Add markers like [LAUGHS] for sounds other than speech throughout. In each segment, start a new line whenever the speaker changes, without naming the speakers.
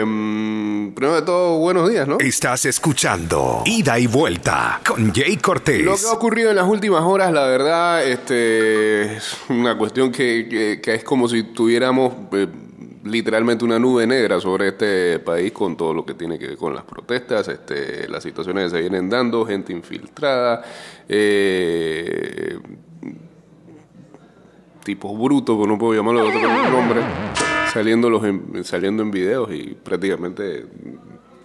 em, primero de todo, buenos días, ¿no?
Estás escuchando Ida y Vuelta con Jay Cortés.
Lo que ha ocurrido en las últimas horas, la verdad, este, es una cuestión que, que- que es como si tuviéramos eh, literalmente una nube negra sobre este país con todo lo que tiene que ver con las protestas, este, las situaciones que se vienen dando, gente infiltrada, eh, tipos brutos, que no puedo llamarlo de otro nombre, saliendo, los en, saliendo en videos y prácticamente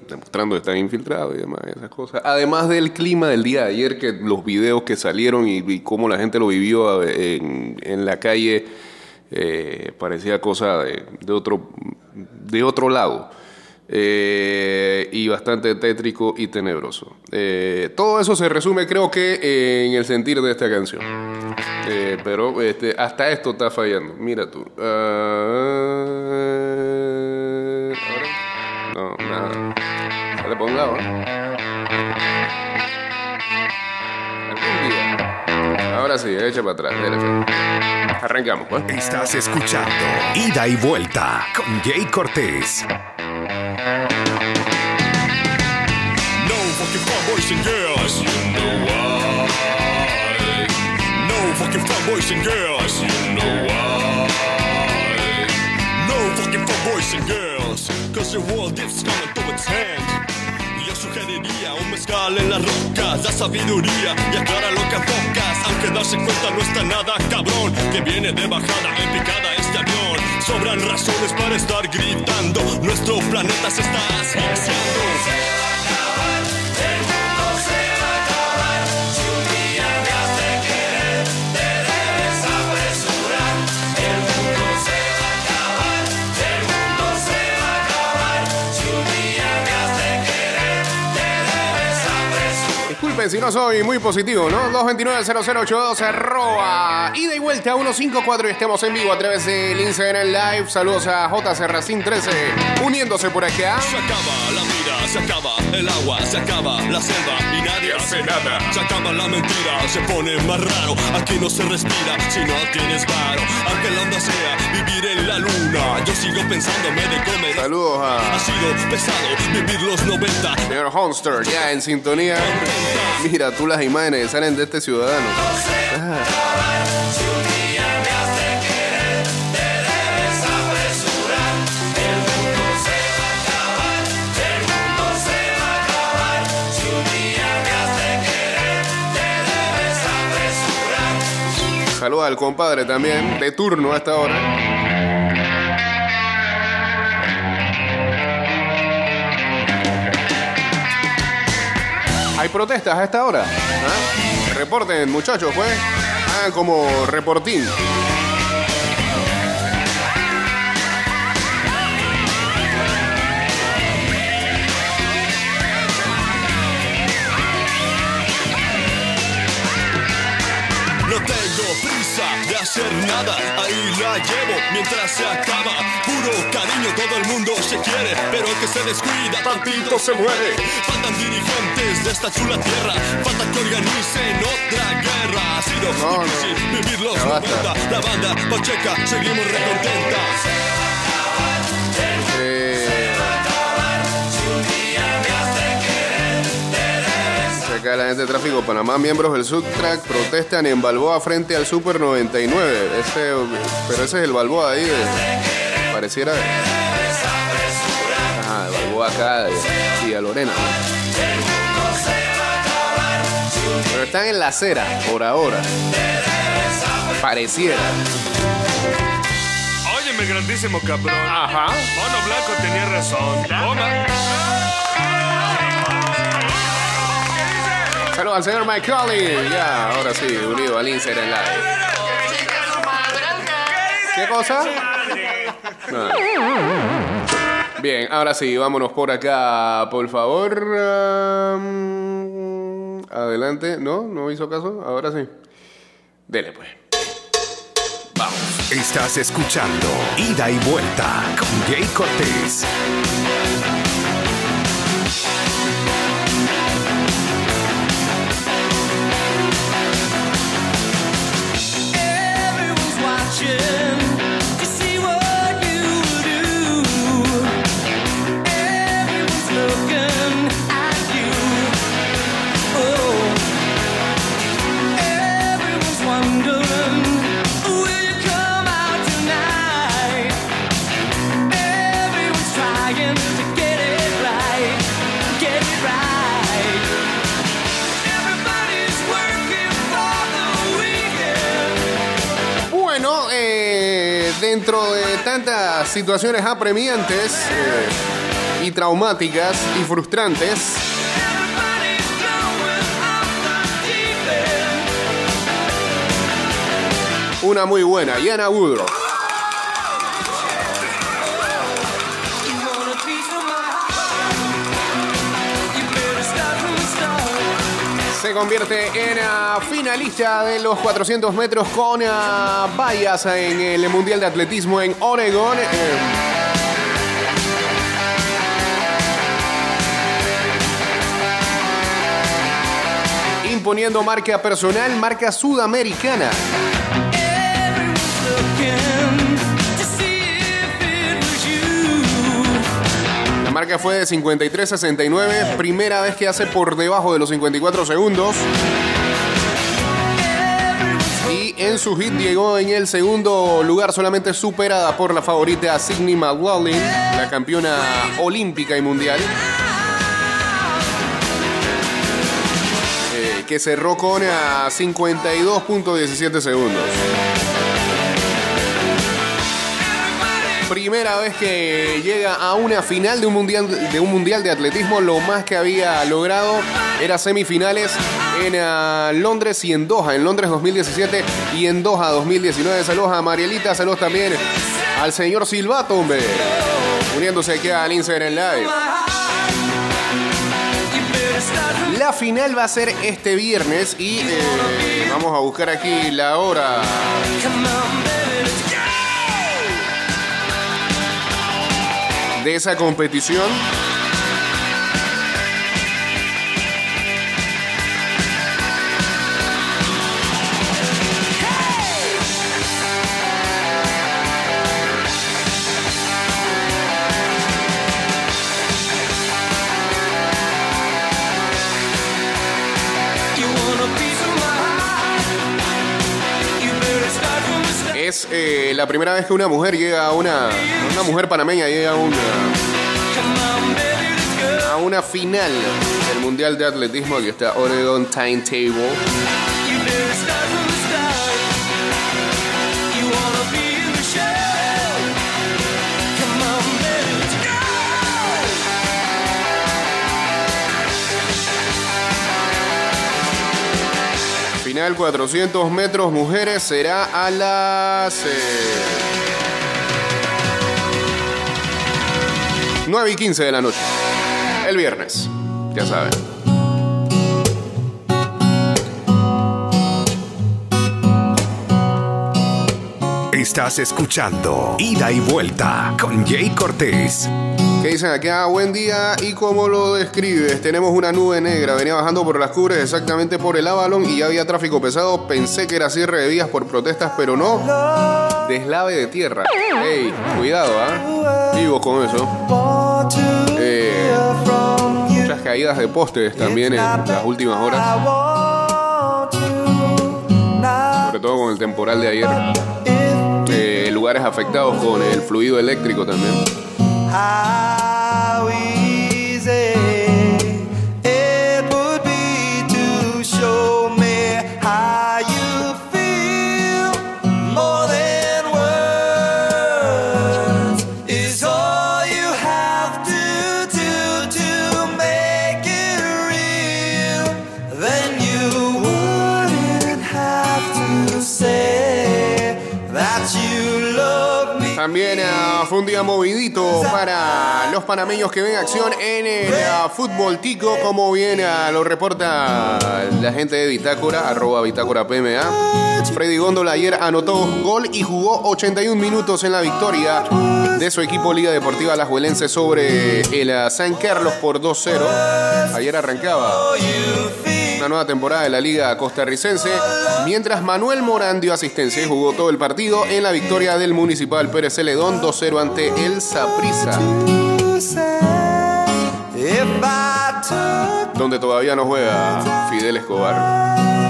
demostrando que están infiltrados y demás, esas cosas. Además del clima del día de ayer, que los videos que salieron y, cómo la gente lo vivió en, en la calle, eh, parecía cosa de otro, de otro lado. Eh, y bastante tétrico y tenebroso. Eh, todo eso se resume, creo que, en el sentir de esta canción. Eh, pero este, hasta esto está fallando. Mira tú. Ahora- no, nada. Ahora sí, echa para atrás. Arrancamos, pues.
Estás escuchando Ida y Vuelta con Jay Cortés.
Fucking fun boys and girls. You know why. No fucking fun boys and girls. You know why. No fucking fun boys and girls. Cause the world is coming to its hand. Yo sugeriría un mezcal en las rocas, la sabiduría y aclara lo que enfocas. Aunque darse cuenta no está nada cabrón, que viene de bajada en picada este avión. Sobran razones para estar gritando, nuestro planeta se está asfixiando.
Si no soy muy positivo, ¿no? 229-0082 arroba ida y vuelta 154 y estemos en vivo a través del Instagram Live. Saludos a J. Serracín 13 uniéndose por acá.
Se acaba la vida, se acaba el agua, se acaba la selva y nadie hace nada. Se acaba la mentira, se pone más raro. Aquí no se respira si no tienes varo. Aunque la onda sea vivir sigo pensándome de comer.
Saludos
Ha
a
sido pesado vivir los 90.
señor Honster, ya en sintonía. Mira tú las imágenes que salen de este ciudadano. Saludos al compadre también, de turno a esta Hay protestas a esta hora. ¿Ah? Reporten, muchachos, pues. Hagan como reportín.
De hacer nada, ahí la llevo mientras se acaba. Puro cariño, todo el mundo se quiere, pero el que se descuida, tantito se muere. Faltan dirigentes de esta chula tierra, falta que organicen otra guerra. Ha sido
No, no.
difícil vivir los
Ya basta.
90, la banda Pacheca, seguimos recontenta.
Cae la gente de tráfico Panamá, miembros del Subtrack protestan en Balboa frente al Super 99. Ese, pero ese es el Balboa ahí. de- pareciera. Ajá, el Balboa acá de Villa Lorena. Pero están en la acera por ahora. Pareciera.
Óyeme, grandísimo cabrón.
Ajá.
Mono Blanco tenía razón. Toma.
Saludos al señor Mike Collins. Ya, ahora sí, unido al Instagram Live. ¿Qué cosa? No. Bien, ahora sí, vámonos por acá, por favor. Um, adelante. ¿No? ¿No hizo caso? Ahora sí. Dele pues. Vamos.
Estás escuchando Ida y Vuelta con Jay Cortés.
Watching
situaciones apremiantes eh, y traumáticas y frustrantes, una muy buena, Yana Woodrow. Convierte en ah, finalista de los 400 metros con ah, vallas en el Mundial de Atletismo en Oregon. Eh, imponiendo marca personal, marca sudamericana. Marca fue de 53-69, primera vez que hace por debajo de los 54 segundos. Y en su hit llegó en el segundo lugar, solamente superada por la favorita Sidney McLaughlin, la campeona olímpica y mundial. eh, que cerró con a 52.17 segundos. Primera vez que llega a una final de un mundial de un mundial de atletismo, lo más que había logrado era semifinales en ah, Londres y en Doha, en Londres 2017 y en Doha 2019. Saludos a Marielita, saludos también al señor Silvato, hombre, uniéndose aquí al Instagram Live. La final va a ser este viernes y eh, vamos a buscar aquí la hora. De esa competición. La primera vez que una mujer llega a una, una mujer panameña llega a una, a una final del Mundial de Atletismo. Aquí está Oregon Timetable. Final 400 metros mujeres será a las eh, 9 y 15 de la noche. El viernes. Ya saben.
Estás escuchando Ida y Vuelta con Jay Cortés.
¿Qué dicen aquí? Ah, buen día. ¿Y cómo lo describes? Tenemos una nube negra. Venía bajando por las cubres exactamente por el Avalon y ya había tráfico pesado. Pensé que era cierre de vías por protestas, pero no. Deslave de tierra. Ey, cuidado, ¿ah? Vivo con eso. Eh, muchas caídas de postes también en las últimas horas. Sobre todo con el temporal de ayer. Eh, lugares afectados con el fluido eléctrico también. Ah, how we movidito para los panameños que ven acción en el ah, fútbol tico, como bien lo reporta la gente de Bitácora, arroba Bitácora PMA. Freddy Góndola ayer anotó gol y jugó 81 minutos en la victoria de su equipo Liga Deportiva Alajuelense sobre el ah, San Carlos por 2-0. Ayer arrancaba una nueva temporada de la Liga Costarricense, mientras Manuel Morán dio asistencia y jugó todo el partido en la victoria del Municipal Pérez Celedón 2-0 ante el Saprissa, donde todavía no juega Fidel Escobar.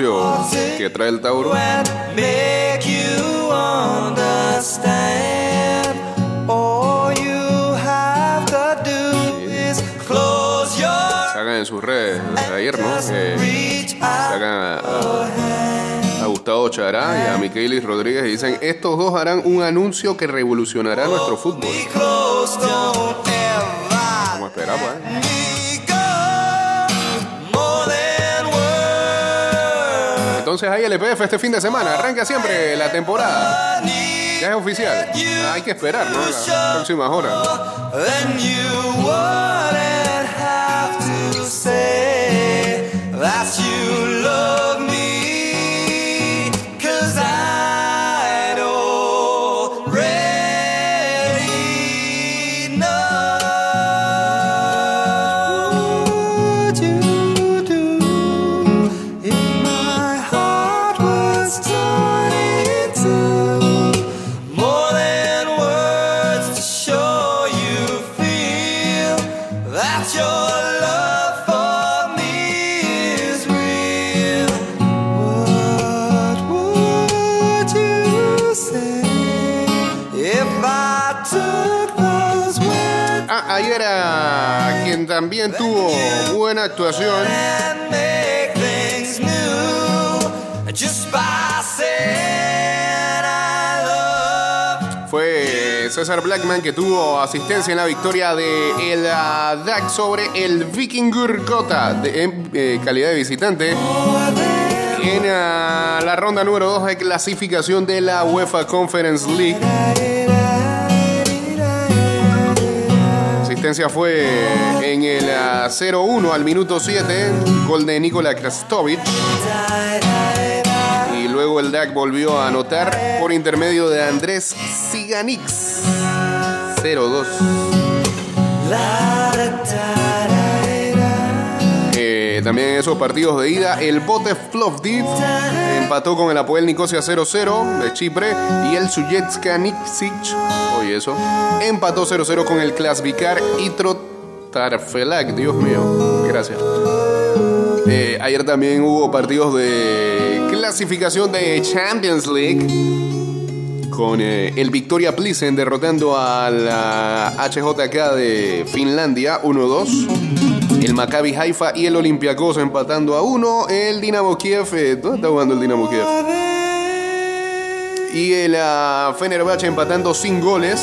Anuncio que trae el Tauro? Sacan en sus redes de ayer, ¿no? Sacan a, a- a Gustavo Chará y a Miquelis Rodríguez y dicen, estos dos harán un anuncio que revolucionará nuestro fútbol. Vamos a esperar, pues. Entonces hay LPF este fin de semana. Arranca siempre la temporada. Ya es oficial. Hay que esperar, ¿no? Las próximas horas.
Then Love?
fue César Blackman que tuvo asistencia en la victoria de el DAC sobre el Vikingur Gotha de, en eh, calidad de visitante en ah, la ronda número 2 de clasificación de la UEFA Conference League. Asistencia fue en el ah, 0-1 al minuto 7, gol de Nikola Krastovic. Y luego el DAC volvió a anotar por intermedio de Andrés Siganix. 0-2. También esos partidos de ida, el Bote Plovdiv empató con el Apoel Nicosia 0-0 de Chipre y el Sujecka Niksic, eso, empató 0-0 con el Klasvikar Itro Tarfelak. Dios mío, gracias. Eh, ayer también hubo partidos de clasificación de Champions League con eh, el Victoria Plissen derrotando a la HJK de Finlandia 1-2. El Maccabi Haifa y el Olympiacos empatando a 1. El Dinamo Kiev, eh, ¿dónde está jugando el Dinamo Kiev? Y el ah, Fenerbahce empatando sin goles.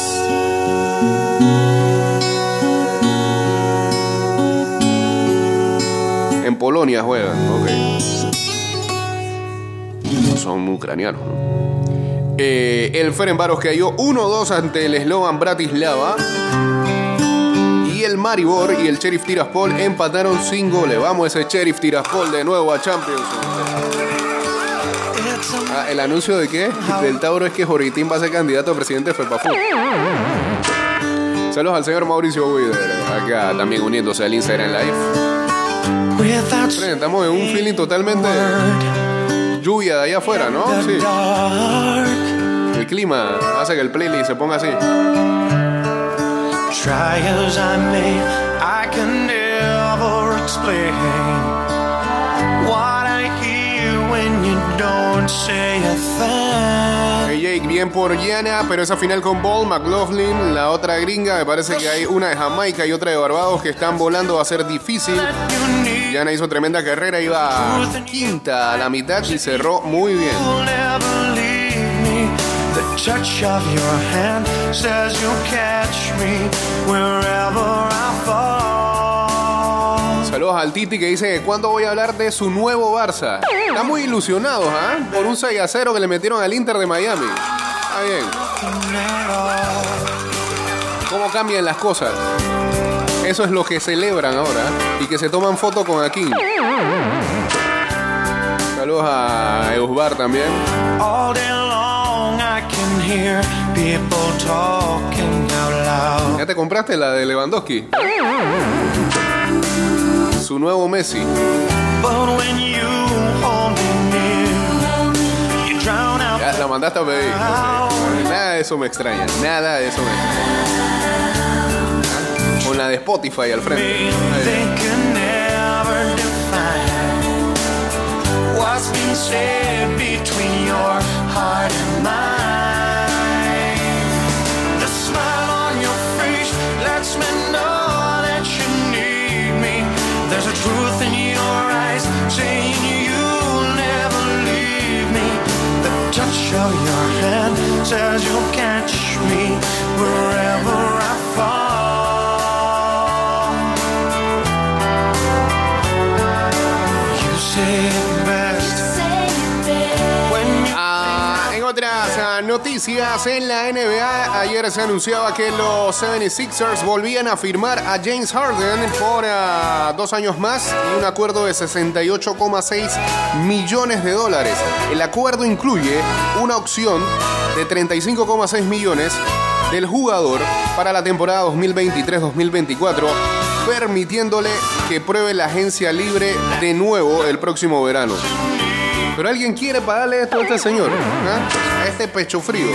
En Polonia juegan, ok. Son ucranianos, ¿no? Eh, el Ferencváros cayó 1-2 ante el Slovan Bratislava. Y el Maribor y el Sheriff Tiraspol empataron sin goles. Vamos ese Sheriff Tiraspol de nuevo a Champions. Ah, ¿El anuncio de qué? Del Tauro es que Joritín va a ser candidato a presidente de FEPAFU. Saludos al señor Mauricio Guider, acá también uniéndose al Instagram Live. Estamos en un feeling totalmente lluvia de allá afuera, ¿no? Sí. El clima hace que el playlist se ponga así.
Try as I may, I can never explain what I hear when you don't say a thing.
Hey Jake, bien por Yana, pero esa final con Ball, McLaughlin, la otra gringa, me parece que hay una de Jamaica y otra de Barbados que están volando, va a ser difícil. Yana hizo tremenda carrera, iba quinta a la mitad y cerró muy bien.
Touch of your hand says you'll catch me wherever I fall.
Saludos al Titi que dice que cuándo voy a hablar de su nuevo Barça. Están muy ilusionados, ¿ah? Por un 6 a 0 que le metieron al Inter de Miami. Está bien. ¿Cómo cambian las cosas? Eso es lo que celebran ahora y que se toman foto con Akin. Saludos a Eusbar también.
Hear people talking out loud.
¿Ya te compraste la de Lewandowski? Su nuevo Messi.
But when you hold me near, you drown out
Ya la mandaste a pedir. Nada de eso me extraña. Nada de eso me extraña. Con la de Spotify al frente.
me. They can never define
what's been said between your heart and mine. Says you'll catch me wherever
en la NBA, ayer se anunciaba que los 76ers volvían a firmar a James Harden por ah, dos años más y un acuerdo de 68,6 millones de dólares. El acuerdo incluye una opción de 35,6 millones del jugador para la temporada 2023-2024, permitiéndole que pruebe la agencia libre de nuevo el próximo verano. Pero alguien quiere pagarle esto a este señor, ¿ah? a este pecho frío.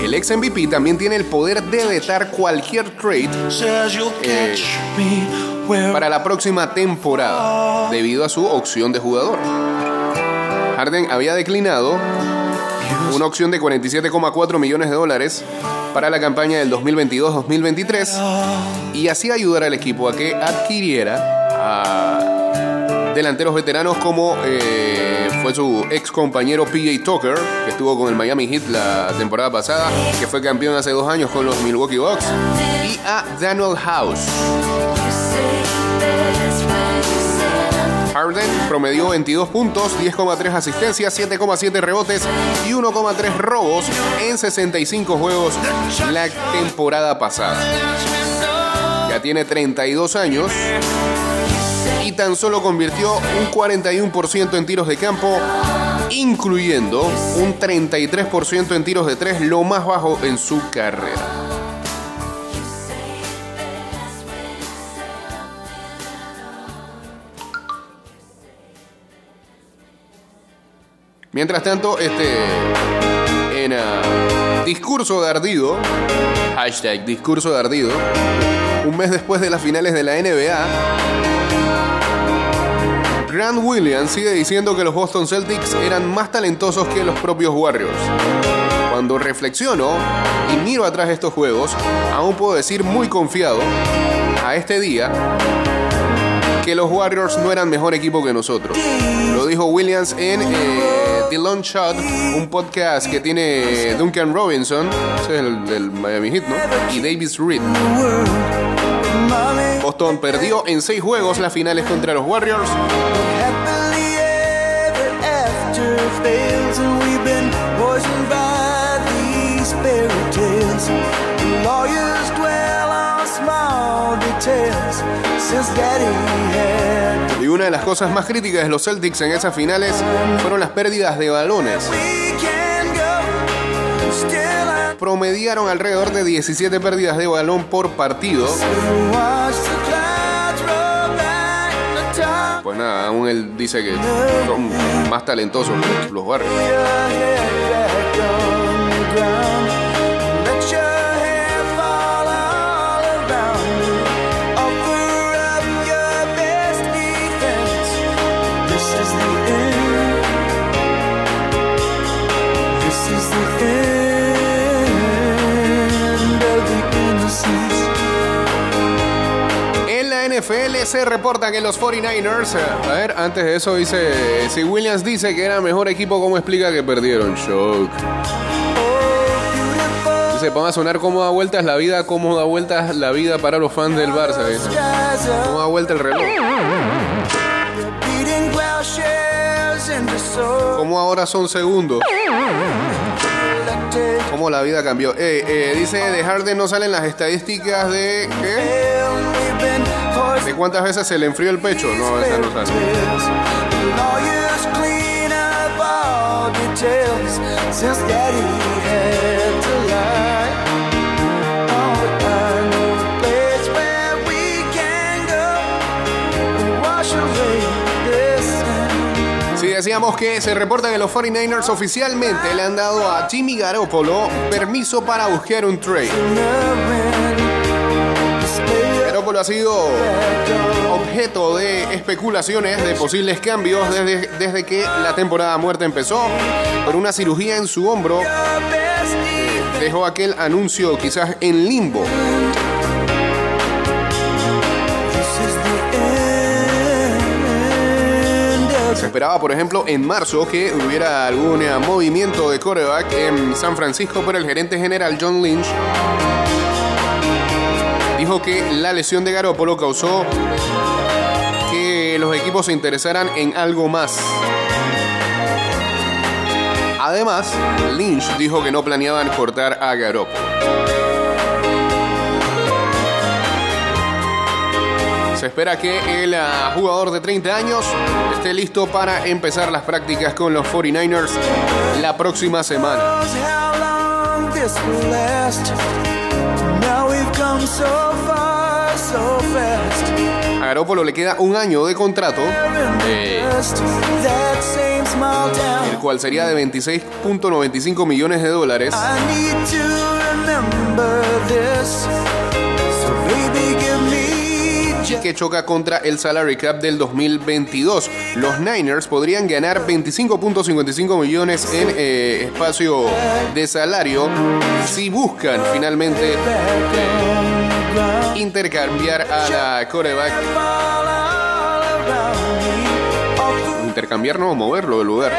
El ex MVP también tiene el poder de vetar cualquier trade
where
para la próxima temporada debido a su opción de jugador. Harden había declinado una opción de 47,4 millones de dólares para la campaña del 2022-2023 y así ayudar al equipo a que adquiriera a delanteros veteranos como eh, fue su ex compañero PJ Tucker, que estuvo con el Miami Heat la temporada pasada, que fue campeón hace dos años con los Milwaukee Bucks, y a Daniel House. Harden promedió 22 puntos, 10,3 asistencias, 7,7 rebotes y 1,3 robos en 65 juegos la temporada pasada. Ya tiene 32 años y tan solo convirtió un 41% en tiros de campo, incluyendo un 33% en tiros de 3, lo más bajo en su carrera. Mientras tanto, este. En ah, discurso de ardido. Hashtag discurso de ardido. Un mes después de las finales de la NBA. Grant Williams sigue diciendo que los Boston Celtics eran más talentosos que los propios Warriors. Cuando reflexiono y miro atrás estos juegos, aún puedo decir muy confiado a este día que los Warriors no eran mejor equipo que nosotros. Lo dijo Williams en eh, The Long Shot, un podcast que tiene Duncan Robinson, ese es el del Miami Heat, ¿no? Y Davis Reed. Boston perdió en seis juegos las finales contra los Warriors. Y una de las cosas más críticas de los Celtics en esas finales fueron las pérdidas de balones. Promediaron alrededor de 17 pérdidas de balón por partido. Pues nada, aún él dice que son más talentosos los Warriors. NFL se reporta que los 49ers, eh, a ver, antes de eso dice, si Williams dice que era mejor equipo, ¿cómo explica que perdieron? Shock. Dice, vamos a sonar cómo da vueltas la vida, cómo da vueltas la vida para los fans del Barça. dice. ¿Cómo da vuelta el reloj? ¿Cómo ahora son segundos? ¿Cómo la vida cambió? Eh, eh, dice, de Harden no salen las estadísticas de... ¿Qué? ¿De cuántas veces se le enfrió el pecho? No, esa no sale. Sí, decíamos que se reporta que los 49ers oficialmente le han dado a Jimmy Garoppolo permiso para buscar un trade. Ha sido objeto de especulaciones de posibles cambios desde, desde que la temporada muerta empezó. Por una cirugía en su hombro, dejó aquel anuncio quizás en limbo. Se esperaba, por ejemplo, en marzo que hubiera algún movimiento de coreback en San Francisco, pero el gerente general John Lynch dijo que la lesión de Garoppolo causó que los equipos se interesaran en algo más. Además, Lynch dijo que no planeaban cortar a Garoppolo. Se espera que el ah, jugador de 30 años esté listo para empezar las prácticas con los 49ers la próxima semana. A Garoppolo le queda un año de contrato, eh, el cual sería de 26.95 millones de dólares. Que choca contra el salary cap del 2022. Los Niners podrían ganar 25.55 millones en eh, espacio de salario si buscan finalmente intercambiar a la coreback. Intercambiar no, moverlo del lugar,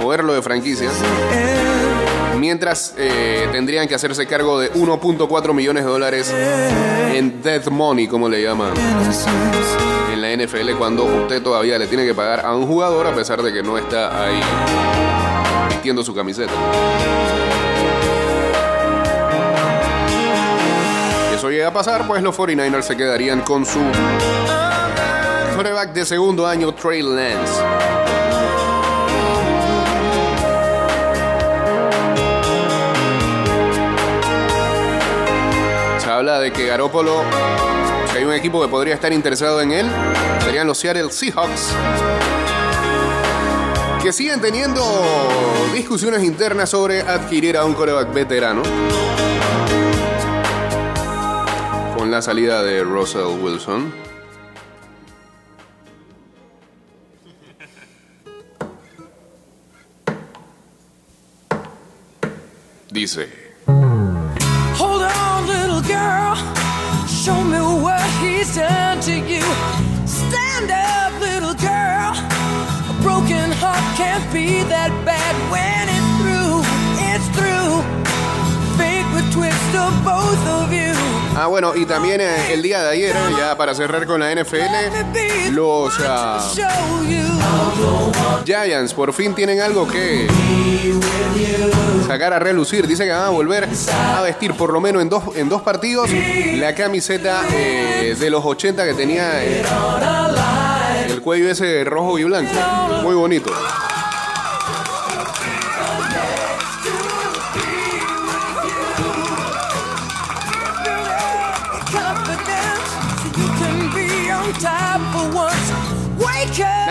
moverlo de franquicia. Mientras eh, tendrían que hacerse cargo de 1.4 millones de dólares en death money, como le llaman en la NFL, cuando usted todavía le tiene que pagar a un jugador a pesar de que no está ahí vistiendo su camiseta. Si eso llega a pasar, pues los 49ers se quedarían con su quarterback de segundo año, Trey Lance. Habla de que Garoppolo, si hay un equipo que podría estar interesado en él, serían los Seattle Seahawks. Que siguen teniendo discusiones internas sobre adquirir a un coreback veterano. Con la salida de Russell Wilson. Dice.
What
Ah, bueno, y también eh, el día de ayer, eh, ya para cerrar con la NFL, los ah. Giants por fin tienen algo que sacar a relucir. Dice que van a volver a vestir por lo menos en dos, en dos partidos la camiseta eh, de los 80 que tenía el cuello ese rojo y blanco. Muy bonito.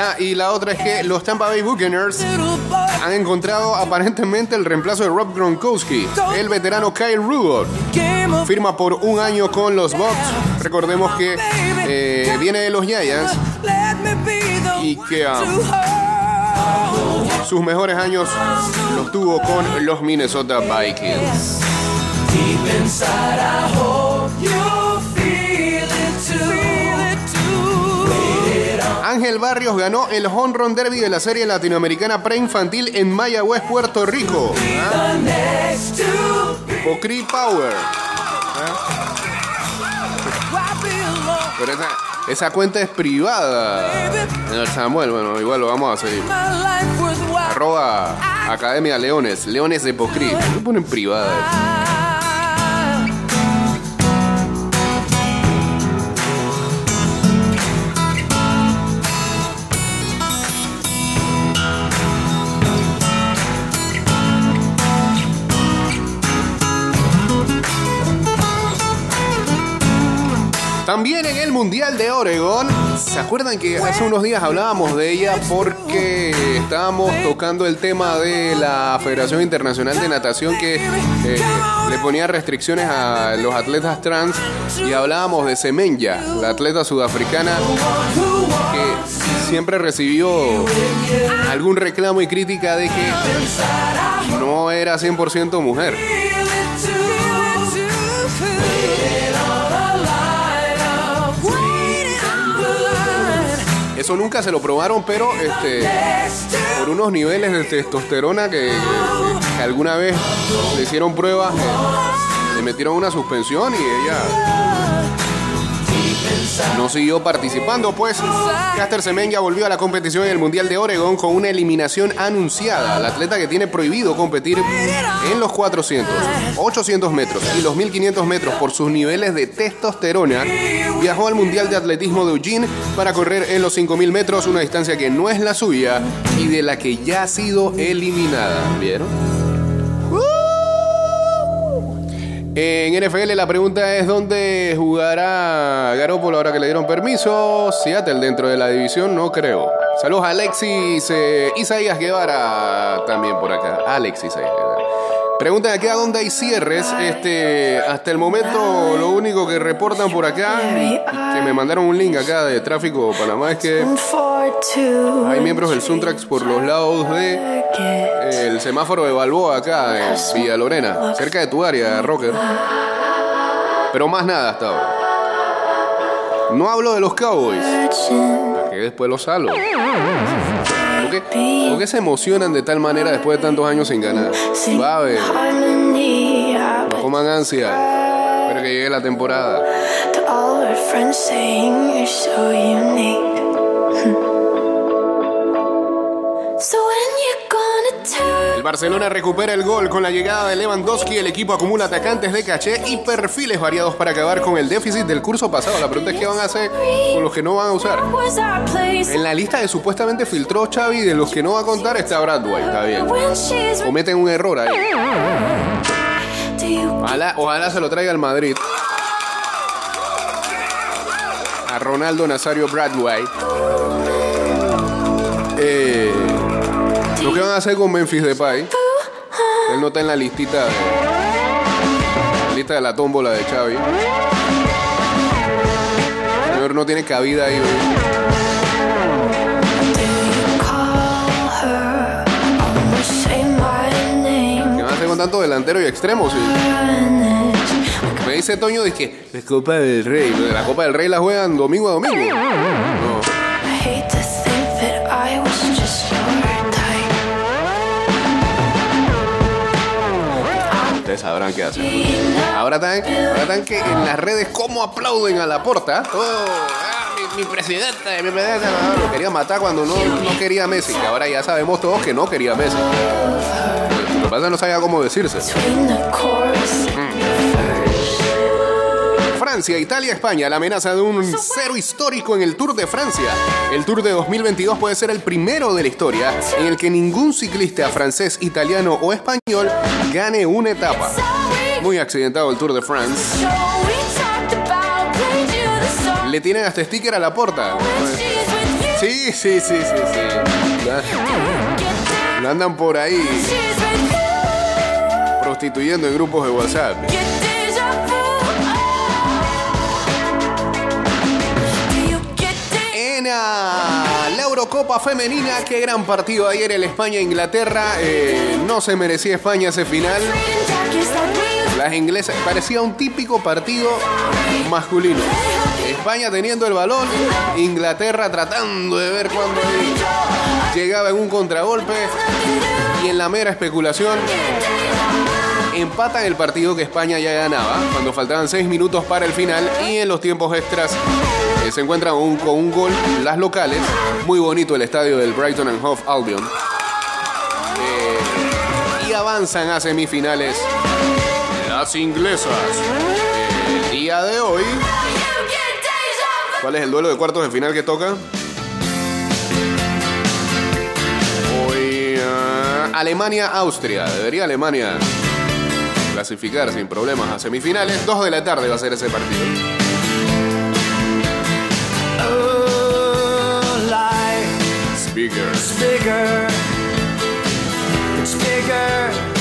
Ah, y la otra es que los Tampa Bay Buccaneers han encontrado aparentemente el reemplazo de Rob Gronkowski, el veterano Kyle Rudolph. Firma por un año con los Bucks. Recordemos que eh, viene de los Giants y que ah, sus mejores años los tuvo con los Minnesota Vikings. Ángel Barrios ganó el Home Run Derby de la serie latinoamericana preinfantil en Mayagüez, Puerto Rico. ¿Ah? Pocri Power.
Belong.
Pero esa, esa cuenta es privada. Señor Samuel, bueno, igual lo vamos a seguir. Arroba Academia Leones, Leones de Pocri. Lo ponen privada. También en el Mundial de Oregón, ¿se acuerdan que hace unos días hablábamos de ella porque estábamos tocando el tema de la Federación Internacional de Natación que eh, le ponía restricciones a los atletas trans y hablábamos de Semenya, la atleta sudafricana que siempre recibió algún reclamo y crítica de que no era 100% mujer. Eso nunca se lo probaron, pero este, por unos niveles de testosterona que, alguna vez le hicieron pruebas, eh, le metieron una suspensión y ella no siguió participando, pues Caster Semenya volvió a la competición en el Mundial de Oregón con una eliminación anunciada. La atleta que tiene prohibido competir en los 400, 800 metros y los 1500 metros por sus niveles de testosterona, viajó al Mundial de Atletismo de Eugene para correr en los 5000 metros, una distancia que no es la suya y de la que ya ha sido eliminada. ¿Vieron? En NFL la pregunta es dónde jugará Garoppolo ahora que le dieron permiso. Seattle dentro de la división, no creo. Saludos a Alexis eh, Isaías Guevara también por acá. Alexis Isaías Guevara. Preguntan aquí a dónde hay cierres. Este, hasta el momento lo único que reportan por acá, que me mandaron un link acá de tráfico Panamá, es que hay miembros del Suntrax por los lados de eh, el semáforo de Balboa acá en Villa Lorena, cerca de tu área, Rocker. Pero más nada hasta ahora. No hablo de los Cowboys, que después los salvo. ¿Por qué, se emocionan de tal manera después de tantos años sin ganar? Va no coman ansia. Espero que llegue la temporada. [LAUGHS] Barcelona recupera el gol con la llegada de Lewandowski. El equipo acumula atacantes de caché y perfiles variados para acabar con el déficit del curso pasado. La pregunta es qué van a hacer con los que no van a usar. En la lista de supuestamente filtró Xavi de los que no va a contar está Bradway, está bien. Cometen un error ahí. Ojalá, ojalá se lo traiga al Madrid. A Ronaldo Nazario Bradway. Eh, ¿Lo que van a hacer con Memphis Depay? Él no está en la listita de, la lista de la tómbola de Xavi. El señor no tiene cabida ahí. con tanto delantero y extremo? sí? Me dice Toño, que es Copa del Rey. La Copa del Rey la juegan domingo a domingo. Ustedes sabrán qué hacer. Ahora están, ahora están que en las redes cómo aplauden a la porta. Oh, ah, mi, mi presidente, mi presidente. no, lo quería matar cuando no, no quería Messi. Que ahora ya sabemos todos que no quería Messi. Lo que pasa es que no sabía cómo decirse. Francia, Italia, España. La amenaza de un cero histórico en el Tour de Francia. El Tour de 2022 puede ser el primero de la historia en el que ningún ciclista francés, italiano o español gane una etapa. Muy accidentado el Tour de France. Le tienen hasta sticker a la puerta. Sí, sí, sí, sí, sí. Andan por ahí prostituyendo en grupos de WhatsApp. La Eurocopa Femenina, qué gran partido ayer el España-Inglaterra. Eh, no se merecía España ese final. Las inglesas parecía un típico partido masculino. España teniendo el balón, Inglaterra tratando de ver cuándo llegaba en un contragolpe y en la mera especulación empatan el partido que España ya ganaba cuando faltaban 6 minutos para el final y en los tiempos extras eh, se encuentran con un gol las locales. Muy bonito el estadio del Brighton and Hove Albion. Eh, y avanzan a semifinales las inglesas. El día de hoy, ¿cuál es el duelo de cuartos de final que toca? Hoy Alemania-Austria. Debería Alemania clasificar sin problemas a semifinales. Dos de la tarde va a ser ese partido. Bigger.
It's bigger. It's bigger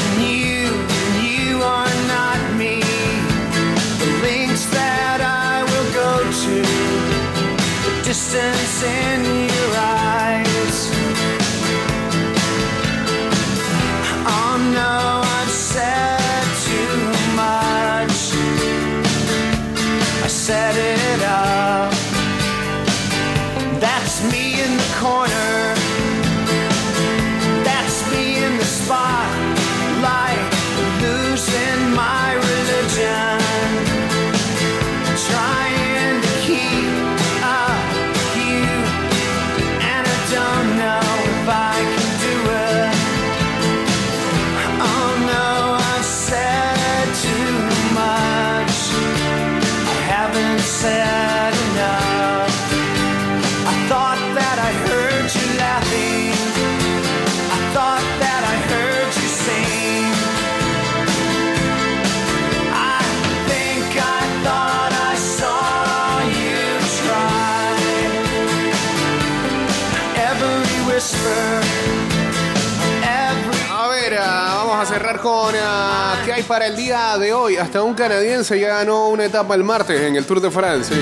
cerrar ah, qué hay para el día de hoy. Hasta un canadiense ya ganó una etapa el martes en el Tour de France.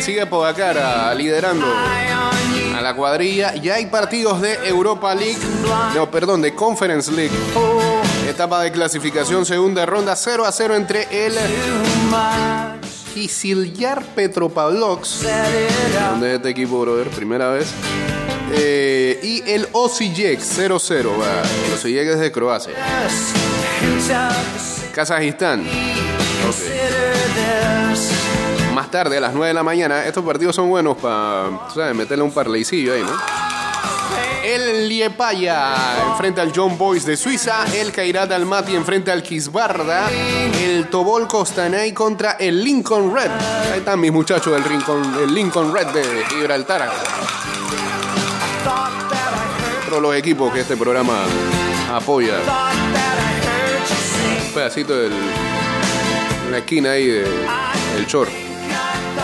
Sigue Pogacar ah, liderando a la cuadrilla. Ya hay partidos de Europa League, no, perdón, de Conference League. Etapa de clasificación, segunda ronda, 0 a 0 entre el. Kiziljar Petropavlovsk, donde es este equipo, brother, primera vez. Eh, y el Osijek 0-0, va. El Osijek es de Croacia. Kazajistán. Más tarde, a las 9 de la mañana, estos partidos son buenos para, ¿sabes? Meterle un parleycillo ahí, ¿no? El Liepaya enfrenta al John Boys de Suiza. El Kairat Almaty enfrenta al Kisbarda. El Tobol Costanay contra el Lincoln Red. Ahí están mis muchachos del Lincoln, el Lincoln Red de Gibraltar. De los equipos que este programa apoya. Un pedacito en la esquina ahí de, del short.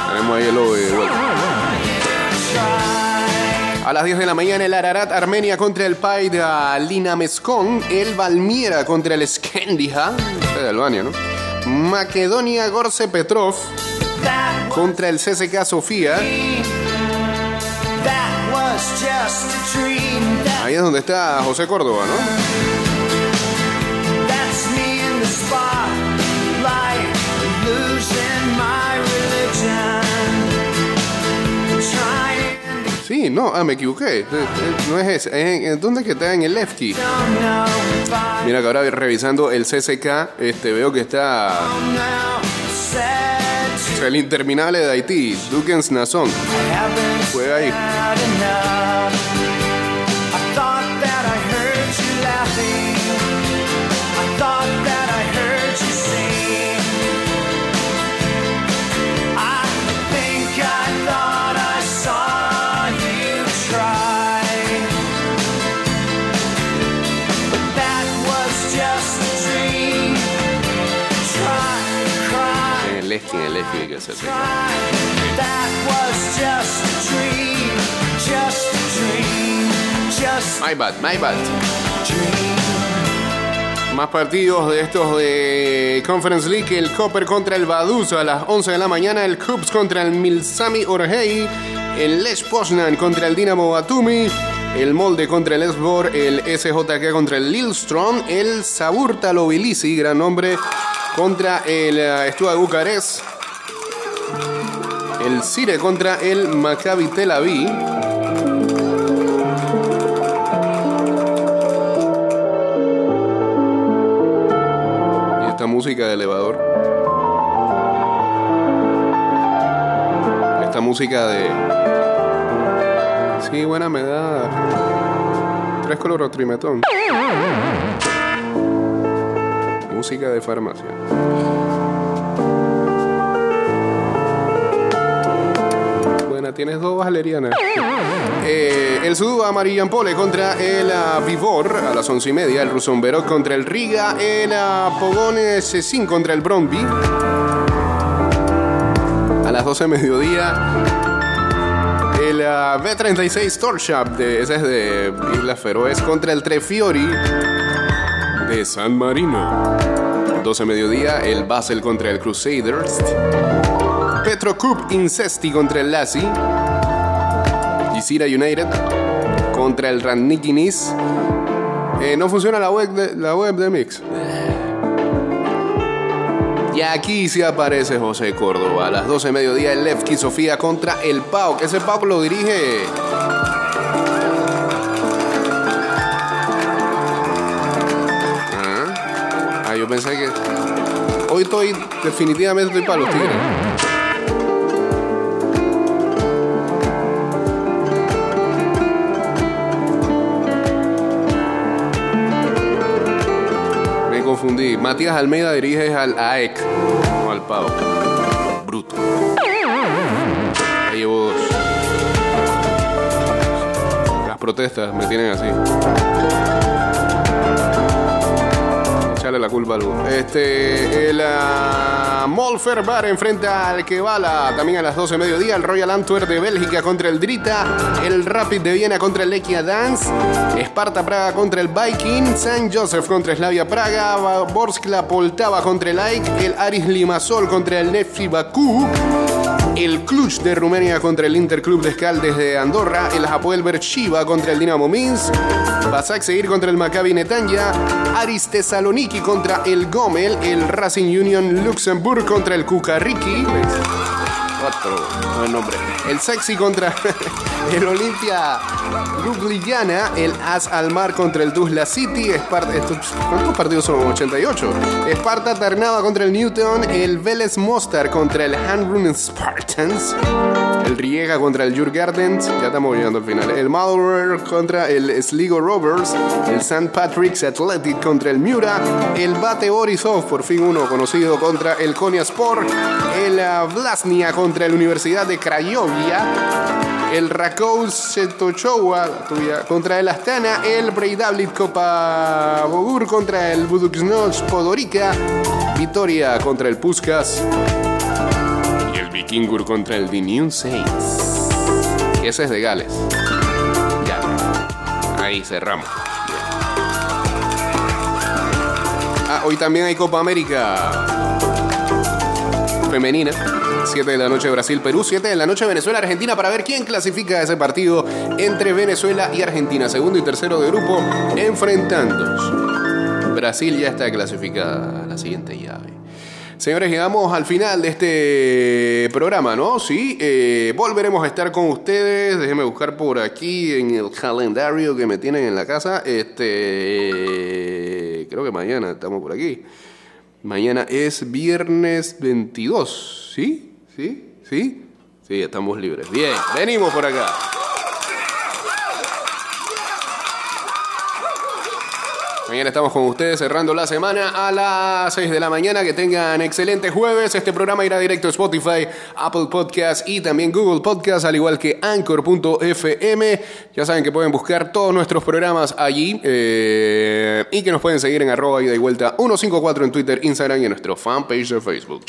Tenemos ahí el logo de vuelta. A las 10 de la mañana el Ararat Armenia contra el Paida Lina Meskon, el Valmiera contra el Skandia, de Albania, ¿no? Macedonia Gorce Petrov contra el CSK Sofía. Ahí es donde está José Córdoba, ¿no?
that's me in the spotlight, losing my religion. Trying to
Sí, no, ah, me equivoqué. Eh, eh, No es ese. Es en- ¿Dónde es que está? En el Lefty. Mira que ahora revisando el CSK, este, veo que está o sea, el interminable de Haití, Dukens Nazón. Juega ahí. Que
a
My bad, my bad. Más partidos de estos de Conference League. El Copper contra el Vaduz a las 11 de la mañana. El Cubs contra el Milsami Orhei. El Lech Poznan contra el Dinamo Batumi. El Molde contra el Esbor. El SJK contra el Lilstrom. El Saburta Lobilisi, gran nombre, contra el eh, Steaua Bucarest. El Cire contra el Maccabi Tel Aviv. Y esta música de elevador. Esta música de. Sí, buena me da. Tres clorotrimetón. Música de farmacia. Tienes dos valerianas. Eh, el Suduba Marillampole contra el ah, Vivor a las once y media. El Rusomberok contra el Riga. El ah, Pogone C5 contra el Bromby. A las 12 de mediodía. El ah, B-36 Store Shop, de, ese es de Islas Feroes, contra el Trefiori de San Marino. 12 mediodía, el Basel contra el Crusaders. Petrocup Incesti contra el Lassi. Gisira United contra el Ranniki Nice. Eh, no funciona la web, de, la web de Mix. Y aquí sí aparece José Córdoba. A las 12 de mediodía, el Levski Sofía contra el PAOK. Ese PAOK lo dirige. Ah, Ah, yo pensé que. Hoy estoy. Definitivamente estoy para los tigres. Matías Almeida dirige al AEC, no al PAO. Bruto. Ya llevo dos. Las protestas me tienen así. Echarle la culpa a. Este, el ah, Molfer Bar enfrenta al Kevala. También a las 12 de mediodía. El Royal Antwerp de Bélgica contra el Drita. El Rapid de Viena contra el Lekia Dance. Esparta Praga contra el Viking. San Joseph contra Slavia Praga. Borskla Poltava contra el AIK. El Aris Limassol contra el Nefci Bakú. El Cluj de Rumania contra el Interclub de Escaldes de Andorra. El Hapoel Beersheba contra el Dinamo Minsk. Basak seguir contra el Maccabi Netanya. Aris Thessaloniki contra el Gomel. El Racing Union Luxemburg contra el Kukariki. Otro buen nombre. El Sexy contra [LAUGHS] el Olimpia Ljubljana. El As Almar contra el Tuzla City. Esparta, estos- ¿Cuántos partidos son? 88. Esparta Ternava contra el Newton. El Vélez Mostar contra el Handrun Spartans. El Riega contra el Jurgardens. Ya estamos llegando al final. El Malware contra el Sligo Rovers. El St. Patrick's Athletic contra el Miura. El Bate Borisov, por fin uno conocido, contra el Konya Sport. El ah, Vlasnia contra la Universidad de Craiovia. El Rakow Setochowa contra el Astana. El Breidablit Copa Bogur contra el Buduksnoch Podorica. Vitoria contra el Puskas. Vikingur contra el Diniun Saints. Ese es de Gales. Ya. Ahí cerramos. Ah, hoy también hay Copa América femenina. 7 de la noche Brasil-Perú, 7 de la noche Venezuela-Argentina para ver quién clasifica ese partido entre Venezuela y Argentina, segundo y tercero de grupo, enfrentándose. Brasil ya está clasificada a la siguiente llave. Señores, llegamos al final de este programa, ¿no? Sí, eh, volveremos a estar con ustedes. Déjenme buscar por aquí en el calendario que me tienen en la casa. Este, creo que mañana estamos por aquí. Mañana es viernes 22, ¿sí? ¿Sí? ¿Sí? Sí, estamos libres. Bien, venimos por acá. Mañana estamos con ustedes cerrando la semana a las 6 de la mañana. Que tengan excelente jueves. Este programa irá directo a Spotify, Apple Podcast y también Google Podcast, al igual que Anchor.fm. Ya saben que pueden buscar todos nuestros programas allí eh, y que nos pueden seguir en arroba ida y vuelta 154 en Twitter, Instagram y en nuestro fanpage de Facebook.